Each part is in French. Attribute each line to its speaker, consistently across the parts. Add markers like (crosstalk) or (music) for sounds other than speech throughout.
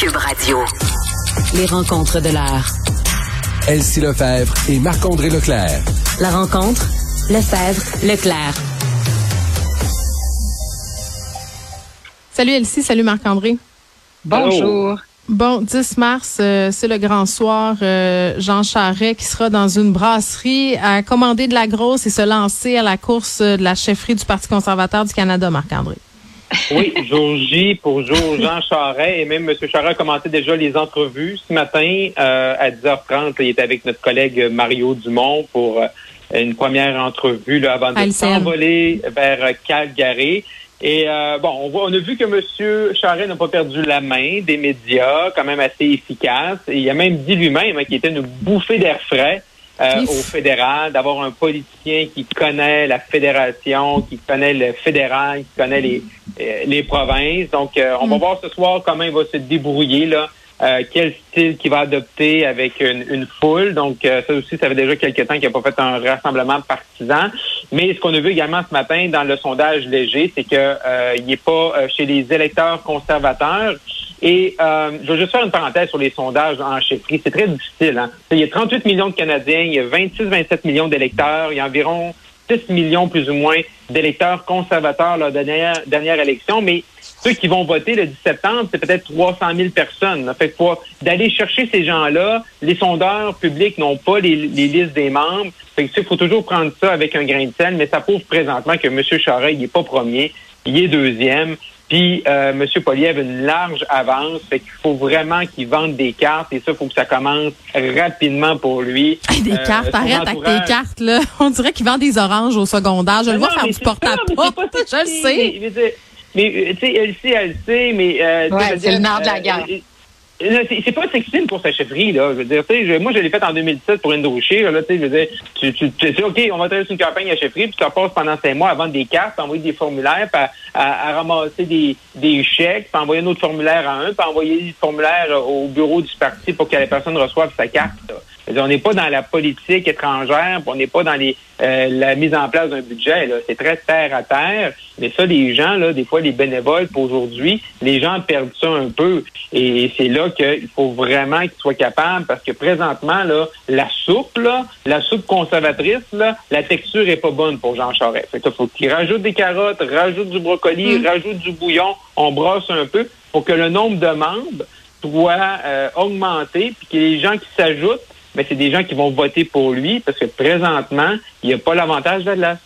Speaker 1: Cube Radio.
Speaker 2: Les rencontres de l'art.
Speaker 3: Elsie Lefebvre et Marc-André Leclerc.
Speaker 2: La rencontre, Lefebvre, Leclerc.
Speaker 4: Salut Elsie, salut Marc-André.
Speaker 5: Bonjour.
Speaker 4: Bon, 10 mars, euh, c'est le grand soir. Euh, Jean Charret qui sera dans une brasserie à commander de la grosse et se lancer à la course de la chefferie du Parti conservateur du Canada, Marc-André.
Speaker 5: Oui, jour J pour jour Jean Charest. Et même M. Charest a commenté déjà les entrevues ce matin euh, à 10h30. il était avec notre collègue Mario Dumont pour euh, une première entrevue là, avant de s'envoler vers Calgary. Et euh, bon, on, voit, on a vu que M. Charest n'a pas perdu la main des médias, quand même assez efficace. Et il a même dit lui-même hein, qu'il était une bouffée d'air frais. Euh, au fédéral, d'avoir un politicien qui connaît la fédération, qui connaît le fédéral, qui connaît les, euh, les provinces. Donc, euh, on va mm. voir ce soir comment il va se débrouiller là. quel style qu'il va adopter avec une, une foule. Donc, ça aussi, ça fait déjà quelques temps qu'il n'a pas fait un rassemblement partisan. Mais ce qu'on a vu également ce matin dans le sondage léger, c'est que il n'est pas chez les électeurs conservateurs. Et euh, je vais juste faire une parenthèse sur les sondages en chefferie. C'est très difficile. Hein? Il y a 38 millions de Canadiens, il y a 26-27 millions d'électeurs, il y a environ 6 millions plus ou moins d'électeurs conservateurs lors de la dernière, dernière élection, mais ceux qui vont voter le 10 septembre, c'est peut-être 300 000 personnes. Fait que d'aller chercher ces gens-là, les sondeurs publics n'ont pas les, listes des membres. Fait que il faut toujours prendre ça avec un grain de sel, mais ça prouve présentement que M. Charest, n'est pas premier, il est deuxième. Puis euh, M. Poliev a une large avance, fait qu'il faut vraiment qu'il vende des cartes et ça, il faut que ça commence rapidement pour lui. (laughs)
Speaker 4: des euh, cartes, arrête avec tes cartes, là. (laughs) On dirait qu'il vend des oranges au secondaire. Je le vois faire du porte-à-porte. Je le sais.
Speaker 5: Mais, tu sais, elle sait, elle sait, mais...
Speaker 6: Euh, ouais, c'est le nerf de la euh, guerre.
Speaker 5: C'est pas sexy pour sa chefferie, là. Je veux dire, sais, moi, je l'ai fait en 2017 pour Indochir, là, tu sais, je veux dire, tu, tu, tu OK, on va faire une campagne à chefferie, puis ça passe pendant cinq mois à vendre des cartes, à envoyer des formulaires, puis à, ramasser des, des chèques, puis envoyer un autre formulaire à un, puis envoyer des formulaires au bureau du parti pour que la personne reçoive sa carte, on n'est pas dans la politique étrangère, on n'est pas dans les, euh, la mise en place d'un budget. C'est très terre à terre. Mais ça, les gens, là, des fois, les bénévoles, pour aujourd'hui, les gens perdent ça un peu. Et c'est là qu'il faut vraiment qu'ils soient capables, parce que présentement, là, la soupe, là, la soupe conservatrice, là, la texture est pas bonne pour Jean Charest. Fait faut qu'il rajoute des carottes, rajoute du brocoli, mm. rajoute du bouillon, on brosse un peu pour que le nombre de membres soit euh, augmenté, puis que les gens qui s'ajoutent mais c'est des gens qui vont voter pour lui parce que présentement, il n'y a pas l'avantage de la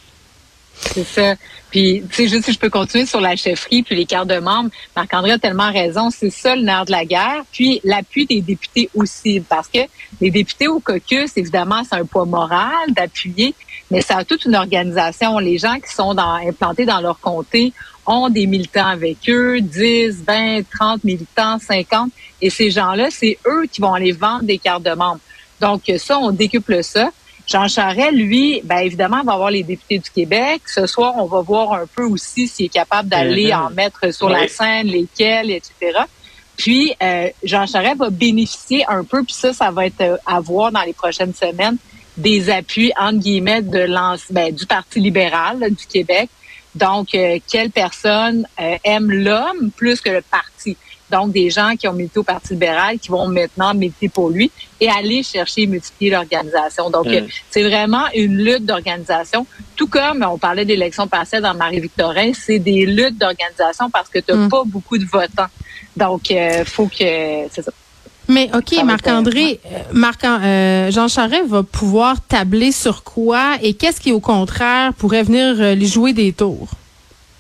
Speaker 6: c'est ça. Puis, tu sais, juste si je peux continuer sur la chefferie puis les cartes de membres, Marc-André a tellement raison, c'est ça le nerf de la guerre. Puis, l'appui des députés aussi, parce que les députés au caucus, évidemment, c'est un poids moral d'appuyer, mais ça a toute une organisation. Les gens qui sont implantés dans leur comté ont des militants avec eux, 10, 20, 30 militants, 50, et ces gens-là, c'est eux qui vont aller vendre des cartes de membres. Donc, ça, on décuple ça. Jean Charest, lui, ben évidemment, va avoir les députés du Québec. Ce soir, on va voir un peu aussi s'il est capable d'aller mm-hmm. en mettre sur la scène, lesquels, etc. Puis, euh, Jean Charest va bénéficier un peu, puis ça, ça va être euh, à voir dans les prochaines semaines, des appuis, entre guillemets, de ben, du Parti libéral du Québec. Donc, euh, quelle personne aime l'homme plus que le parti? donc des gens qui ont milité au Parti libéral, qui vont maintenant militer pour lui et aller chercher et multiplier l'organisation. Donc, mm. c'est vraiment une lutte d'organisation. Tout comme on parlait d'élections passées dans Marie-Victorin, c'est des luttes d'organisation parce que tu n'as mm. pas beaucoup de votants. Donc, il euh, faut que... C'est ça.
Speaker 4: Mais OK, Marc-André, euh, Marc, euh, Jean Charest va pouvoir tabler sur quoi et qu'est-ce qui, au contraire, pourrait venir lui jouer des tours?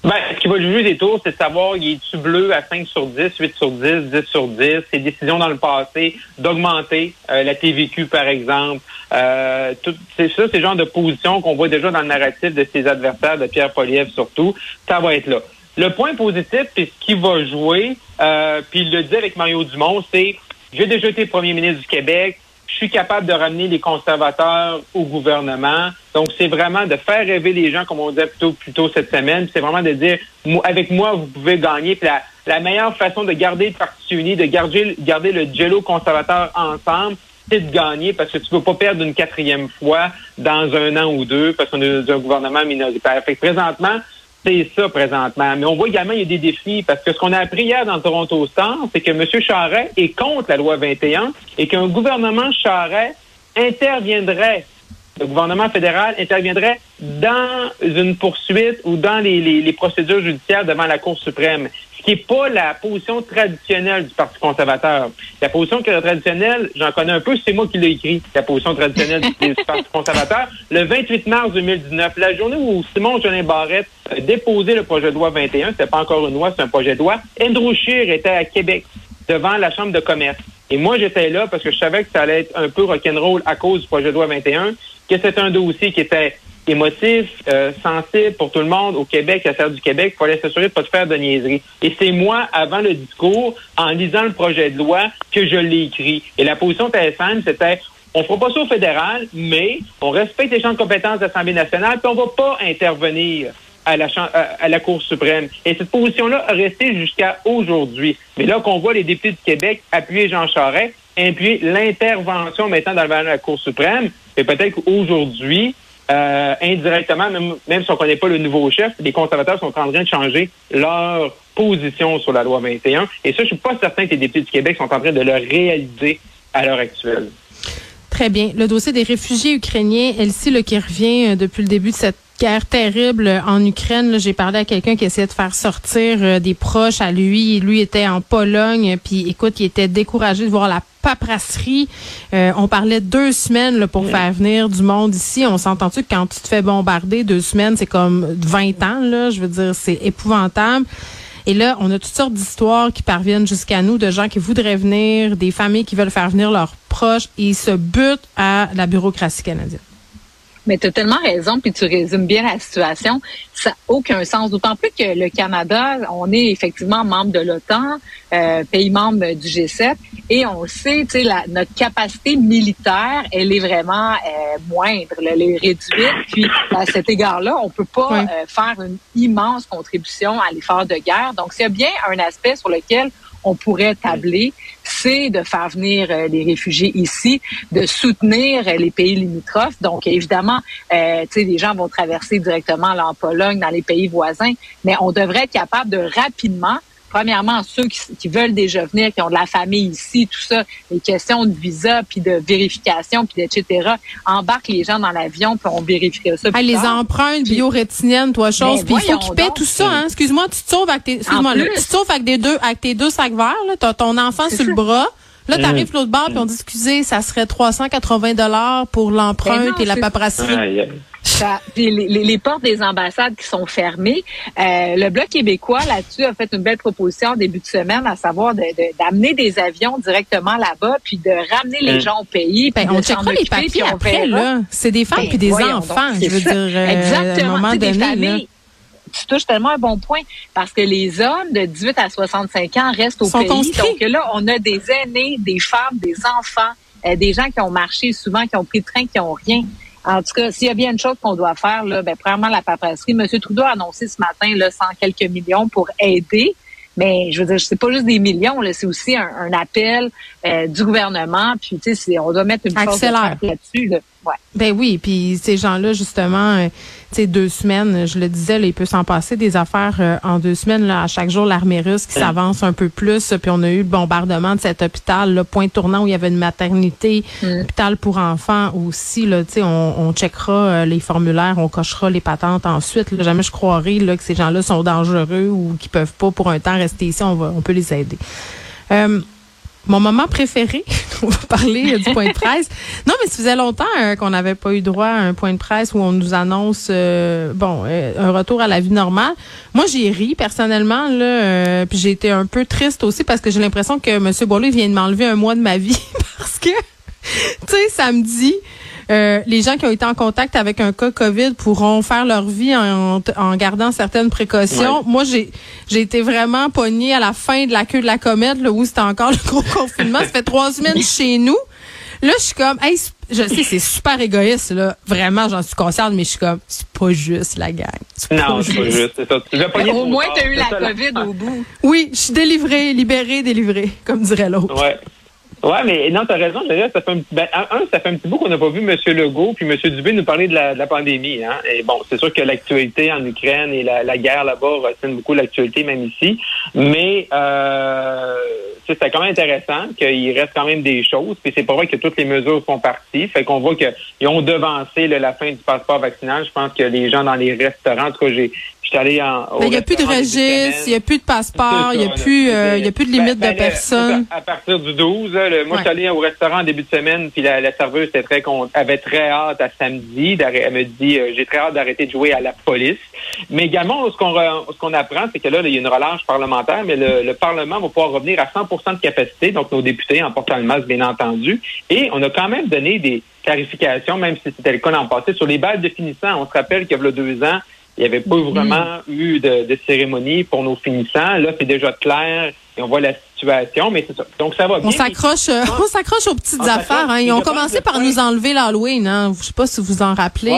Speaker 5: Ben, ce qui va juger des tours, c'est de savoir, il est-tu bleu à 5 sur 10, 8 sur 10, 10 sur 10, ses décisions dans le passé d'augmenter euh, la TVQ, par exemple. Euh, c'est ça, c'est le genre de position qu'on voit déjà dans le narratif de ses adversaires, de Pierre Poliev surtout. Ça va être là. Le point positif, c'est ce qui va jouer, euh, puis il le dit avec Mario Dumont, c'est j'ai déjà été premier ministre du Québec, je suis capable de ramener les conservateurs au gouvernement. Donc, c'est vraiment de faire rêver les gens, comme on disait plutôt, plutôt cette semaine. C'est vraiment de dire, avec moi, vous pouvez gagner. Puis la, meilleure façon de garder le Parti uni, de garder, garder le jello conservateur ensemble, c'est de gagner parce que tu ne peux pas perdre une quatrième fois dans un an ou deux parce qu'on est dans un gouvernement minoritaire. Fait que présentement, C'est ça présentement. Mais on voit également il y a des défis parce que ce qu'on a appris hier dans Toronto Star, c'est que M. Charret est contre la loi 21 et qu'un gouvernement Charret interviendrait, le gouvernement fédéral interviendrait dans une poursuite ou dans les, procédures judiciaires devant la Cour suprême qui n'est pas la position traditionnelle du Parti conservateur. La position traditionnelle, j'en connais un peu, c'est moi qui l'ai écrit, la position traditionnelle du (laughs) Parti conservateur. Le 28 mars 2019, la journée où Simon Jolin Barrette a déposé le projet de loi 21, c'était pas encore une loi, c'est un projet de loi, Andrew Scheer était à Québec, devant la Chambre de commerce. Et moi, j'étais là parce que je savais que ça allait être un peu rock'n'roll à cause du projet de loi 21, que c'était un dossier qui était émotif, euh, sensible pour tout le monde au Québec, à faire du Québec. Il fallait s'assurer de pas te faire de niaiserie. Et c'est moi, avant le discours, en lisant le projet de loi, que je l'ai écrit. Et la position TSM, c'était on fera pas ça au fédéral, mais on respecte les champs de compétences de l'Assemblée nationale, puis on va pas intervenir à la, à la Cour suprême. Et cette position-là a resté jusqu'à aujourd'hui. Mais là qu'on voit les députés du Québec appuyer Jean Charest, appuyer l'intervention maintenant dans le de la Cour suprême, et peut-être qu'aujourd'hui, euh, indirectement, même, même si on ne connaît pas le nouveau chef, les conservateurs sont en train de changer leur position sur la loi 21. Et ça, je suis pas certain que les députés du Québec sont en train de le réaliser à l'heure actuelle.
Speaker 4: Très bien. Le dossier des réfugiés ukrainiens, le qui revient euh, depuis le début de cette guerre terrible en Ukraine. J'ai parlé à quelqu'un qui essayait de faire sortir euh, des proches à lui. Lui était en Pologne, puis écoute, il était découragé de voir la paperasserie. Euh, on parlait deux semaines là, pour faire venir du monde ici. On s'entend-tu que quand tu te fais bombarder deux semaines, c'est comme 20 ans, là? Je veux dire, c'est épouvantable. Et là, on a toutes sortes d'histoires qui parviennent jusqu'à nous de gens qui voudraient venir, des familles qui veulent faire venir leurs proches et ils se butent à la bureaucratie canadienne.
Speaker 6: Mais tu as tellement raison, puis tu résumes bien la situation. Ça n'a aucun sens. D'autant plus que le Canada, on est effectivement membre de l'OTAN, euh, pays membre du G7, et on sait, tu sais, notre capacité militaire, elle est vraiment euh, moindre, elle est réduite. Puis à cet égard-là, on peut pas euh, faire une immense contribution à l'effort de guerre. Donc, c'est bien un aspect sur lequel on pourrait tabler, c'est de faire venir euh, les réfugiés ici, de soutenir euh, les pays limitrophes. Donc, évidemment, euh, les gens vont traverser directement là, en Pologne, dans les pays voisins, mais on devrait être capable de rapidement premièrement, ceux qui, veulent déjà venir, qui ont de la famille ici, tout ça, les questions de visa, puis de vérification, puis etc. Embarque les gens dans l'avion, puis on vérifiera ça.
Speaker 4: les empreintes biorétiniennes, toi, chose. Ben, puis il faut qu'ils paient tout ça. Hein? Excuse-moi, tu te sauves avec tes, excuse-moi, tu te sauves avec des deux, avec tes deux sacs verts. Là, t'as ton enfant sur le bras. Là, tu arrives l'autre bord, puis on dit, excusez, ça serait 380 dollars pour l'empreinte ben et la paperasserie
Speaker 6: les, les, portes des ambassades qui sont fermées. Euh, le Bloc québécois, là-dessus, a fait une belle proposition au début de semaine, à savoir d'amener de, des avions directement là-bas, puis de ramener les mm. gens au pays.
Speaker 4: Ben, on checkera les papiers après, là. C'est des femmes ben, puis des enfants, je veux dire. Euh, Exactement. des familles
Speaker 6: tu touches tellement un bon point parce que les hommes de 18 à 65 ans restent au pays. Donc là, on a des aînés, des femmes, des enfants, euh, des gens qui ont marché souvent, qui ont pris le train, qui ont rien. En tout cas, s'il y a bien une chose qu'on doit faire, là, ben, premièrement, la paperasserie. M. Trudeau a annoncé ce matin là, 100 quelques millions pour aider. Mais je veux dire, c'est pas juste des millions, là, c'est aussi un, appel euh, du gouvernement. Puis, tu sais, on doit mettre une force là-dessus. Là. Ouais.
Speaker 4: Ben oui, puis ces gens-là, justement, euh, sais, deux semaines, je le disais, là, il peut s'en passer des affaires euh, en deux semaines. Là, à chaque jour, l'armée russe qui s'avance un peu plus. Puis on a eu le bombardement de cet hôpital, le point tournant où il y avait une maternité, mm. hôpital pour enfants aussi. Là, on, on checkera euh, les formulaires, on cochera les patentes ensuite. Là, jamais je croirais là, que ces gens-là sont dangereux ou qu'ils peuvent pas pour un temps rester ici. On va, on peut les aider. Mon moment préféré, (laughs) on va parler du point de presse. Non, mais ça faisait longtemps euh, qu'on n'avait pas eu droit à un point de presse où on nous annonce euh, bon euh, un retour à la vie normale. Moi, j'ai ri personnellement là, puis j'ai été un peu triste aussi parce que j'ai l'impression que M. Boileau vient de m'enlever un mois de ma vie (laughs) parce que (laughs) tu sais samedi euh, les gens qui ont été en contact avec un cas COVID pourront faire leur vie en, en gardant certaines précautions. Moi, j'ai j'ai été vraiment pognée à la fin de la queue de la comète, là, où c'était encore le gros (laughs) confinement. Ça fait trois semaines chez nous. Là, je suis comme, hey, je sais, c'est super égoïste, là. Vraiment, j'en suis consciente, mais je suis comme, c'est pas juste, la gang.
Speaker 5: Non, c'est pas juste.
Speaker 6: Au moins, t'as eu la COVID au bout.
Speaker 4: Oui, je suis délivrée, libérée, délivrée, comme dirait l'autre.
Speaker 5: Ouais. Ouais, mais non, t'as raison. D'ailleurs, ça fait un, ben, un, ça fait un petit bout qu'on n'a pas vu M. Legault puis M. Dubé nous parler de la, de la pandémie. Hein? Et bon, c'est sûr que l'actualité en Ukraine et la, la guerre là-bas retiennent beaucoup l'actualité, même ici. Mais euh, c'est quand même intéressant qu'il reste quand même des choses. Puis c'est pas vrai que toutes les mesures sont parties. Fait qu'on voit qu'ils ont devancé là, la fin du passeport vaccinal. Je pense que les gens dans les restaurants, en tout cas, j'ai
Speaker 4: il n'y a plus de registre, il n'y a plus de passeport, il n'y a, plus, euh, y a plus de limite
Speaker 5: ben,
Speaker 4: de personnes.
Speaker 5: À partir du 12, le, moi, je suis allé au restaurant en début de semaine, puis la, serveuse était très avait très hâte à samedi. Elle me dit, euh, j'ai très hâte d'arrêter de jouer à la police. Mais également, ce qu'on ce qu'on apprend, c'est que là, il y a une relâche parlementaire, mais le, Parlement va pouvoir revenir à 100 de capacité, donc nos députés en portant le masque, bien entendu. Et on a quand même donné des clarifications, même si c'était le cas l'an passé, sur les balles de finissants. On se rappelle qu'il y a deux ans, il n'y avait pas mm-hmm. vraiment eu de, cérémonie pour nos finissants. Là, c'est déjà clair et on voit la situation, mais c'est ça. Donc, ça va bien.
Speaker 4: On s'accroche, euh, on s'accroche aux petites affaires. Hein. Ils ont commencé par nous enlever l'Halloween. Hein. Je sais pas si vous en rappelez.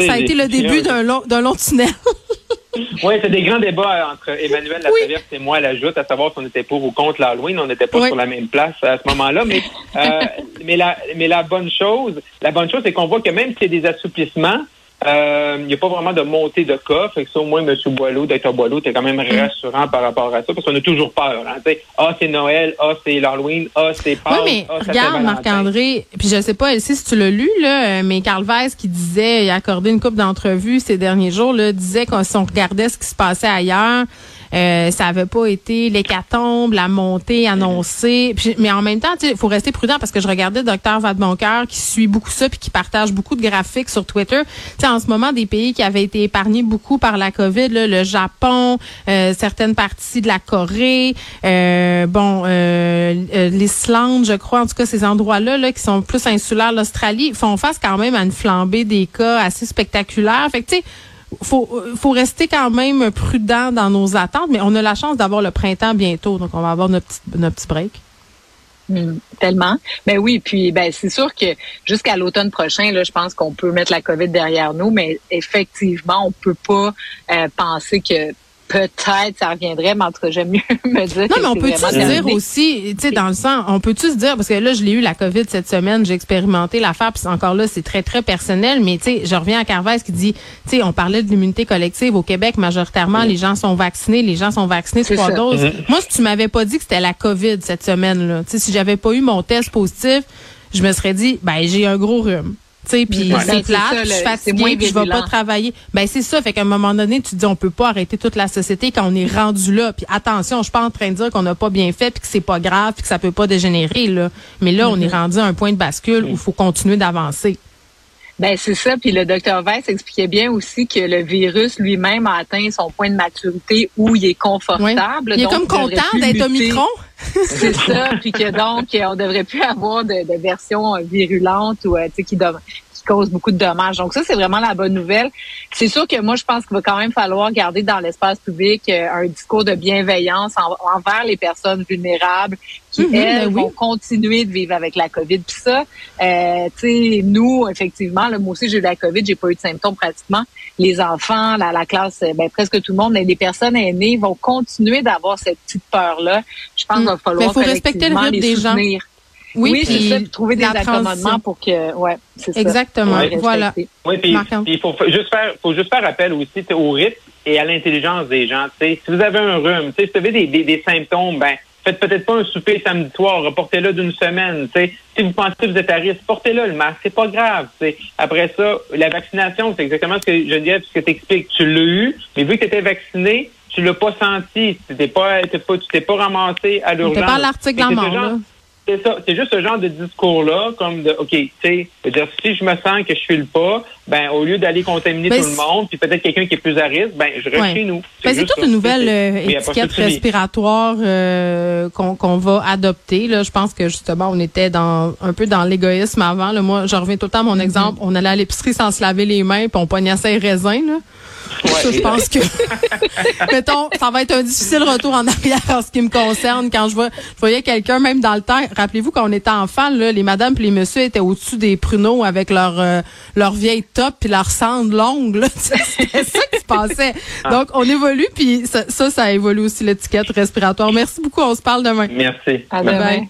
Speaker 4: ça a été le début d'un long, d'un long tunnel. (laughs)
Speaker 5: oui, c'est des grands débats entre Emmanuel Latraverse et moi, l'ajoute, à savoir si on était pour ou contre l'Halloween. On n'était pas sur la même place à ce moment-là. Mais, (laughs) euh, mais, la, mais la bonne chose, la bonne chose, c'est qu'on voit que même s'il y a des assouplissements, euh, il n'y a pas vraiment de montée de cas. Fait que ça, au moins, M. Boileau, Dr. Boileau, t'es quand même mm. rassurant par rapport à ça, parce qu'on a toujours peur. Hein, ah, c'est Noël, ah, c'est l'Halloween, ah, c'est Pâques,
Speaker 4: Oui, mais
Speaker 5: ah,
Speaker 4: regarde, Marc-André, puis je sais pas, Elsie, si tu l'as lu, là, mais Carl Weiss qui disait, il a accordé une coupe d'entrevues ces derniers jours, là, disait qu'on si on regardait ce qui se passait ailleurs, euh, ça avait pas été l'hécatombe, la montée annoncée. mais en même temps, il faut rester prudent parce que je regardais Docteur Vadeboncoeur qui suit beaucoup ça puis qui partage beaucoup de graphiques sur Twitter. sais, en ce moment, des pays qui avaient été épargnés beaucoup par la COVID, là, le Japon, euh, certaines parties de la Corée, euh, bon, l'Islande, je crois, en tout cas ces endroits-là là, qui sont plus insulaires, l'Australie, font face quand même à une flambée des cas assez spectaculaire. Fait que tu sais, faut, faut rester quand même prudent dans nos attentes, mais on a la chance d'avoir le printemps bientôt, donc on va avoir notre petit, notre petit break.
Speaker 6: Hmm, tellement. Ben oui, puis ben c'est sûr que jusqu'à l'automne prochain, là, je pense qu'on peut mettre la COVID derrière nous, mais effectivement, on peut pas euh, penser que peut-être ça reviendrait, mais en tout cas, j'aime mieux (laughs) me dire.
Speaker 4: Non, mais on peut-tu se dire aussi, tu sais, dans le sens, on peut-tu se dire, parce que là, je l'ai eu la COVID cette semaine, j'ai expérimenté l'affaire, puis encore là, c'est très, très personnel, mais tu sais, je reviens à Carvez qui dit, tu sais, on parlait de l'immunité collective au Québec, majoritairement, les gens sont vaccinés, les gens sont vaccinés trois doses. Mm-hmm. Moi, si tu m'avais pas dit que c'était la COVID cette semaine-là, tu sais, si j'avais pas eu mon test positif, je me serais dit, ben, j'ai un gros rhume. Tu sais, puis c'est ben, plate, je suis fatiguée, puis je vais pas travailler. Ben c'est ça, fait qu'à un moment donné, tu te dis on peut pas arrêter toute la société quand on est rendu là. Puis attention, je suis pas en train de dire qu'on n'a pas bien fait, puis que c'est pas grave, puis que ça peut pas dégénérer là. Mais là, on est mm-hmm. rendu à un point de bascule où il faut continuer d'avancer.
Speaker 6: Ben c'est ça. Puis le docteur Weiss expliquait bien aussi que le virus lui-même a atteint son point de maturité où il est confortable.
Speaker 4: Il est comme content d'être Omicron.
Speaker 6: C'est ça. Puis que donc on devrait plus avoir de, de version virulente ou euh, qui, cause beaucoup de dommages. Donc ça, c'est vraiment la bonne nouvelle. C'est sûr que moi, je pense qu'il va quand même falloir garder dans l'espace public euh, un discours de bienveillance envers les personnes vulnérables qui, mhm, elles, ben vont continuer de vivre avec la COVID. Puis ça, euh, tu sais, nous, effectivement, là, moi aussi, j'ai eu la COVID, j'ai pas eu de symptômes pratiquement. Les enfants, la, la classe, ben, presque tout le monde, mais les personnes aînées vont continuer d'avoir cette petite peur-là. Je pense qu'il va falloir
Speaker 4: Mais faut respecter le rythme des gens.
Speaker 6: Oui, c'est ça, trouver des accommodements pour que, ouais, c'est
Speaker 4: ça. Exactement, voilà.
Speaker 5: Oui, puis il faut juste faire, faut juste faire appel aussi au rythme et à l'intelligence des gens. si vous avez un rhume, si vous avez des, des, des symptômes, ben faites peut-être pas un souper samedi soir, reportez-le d'une semaine. Si vous pensez que vous êtes à risque, portez-le le masque, c'est pas grave. Après ça, la vaccination, c'est exactement ce que je dis, ce que tu expliques. Tu l'as eu, mais vu que tu étais vacciné, tu l'as pas senti. Tu t'es pas, pas, tu t'es pas ramassé à l'urgence.
Speaker 4: T'es pas l'article en mort,
Speaker 5: c'est ça, c'est juste ce genre de discours-là, comme de, OK, tu sais, si je me sens que je file pas, ben, au lieu d'aller contaminer tout le monde, puis peut-être quelqu'un qui est plus à risque, ben, je reste chez nous.
Speaker 4: C'est ben, toute une nouvelle euh, étiquette respiratoire euh, qu'on va adopter. Là, je pense que justement, on était dans un peu dans l'égoïsme avant. Là. Moi, je reviens tout le temps à mon mm-hmm. exemple. On allait à l'épicerie sans se laver les mains, puis on pognait assez raisin. Là. Ça, je pense que, (laughs) mettons, ça va être un difficile retour en arrière en ce qui me concerne. Quand je, vois, je voyais quelqu'un, même dans le temps, rappelez-vous, quand on était enfant, là, les madames et les messieurs étaient au-dessus des pruneaux avec leur, euh, leur vieille top puis leur cendre longue. (laughs) C'était ça qui se passait. Ah. Donc, on évolue, puis ça, ça, ça évolue aussi l'étiquette respiratoire. Merci beaucoup. On se parle demain.
Speaker 5: Merci.
Speaker 6: À demain.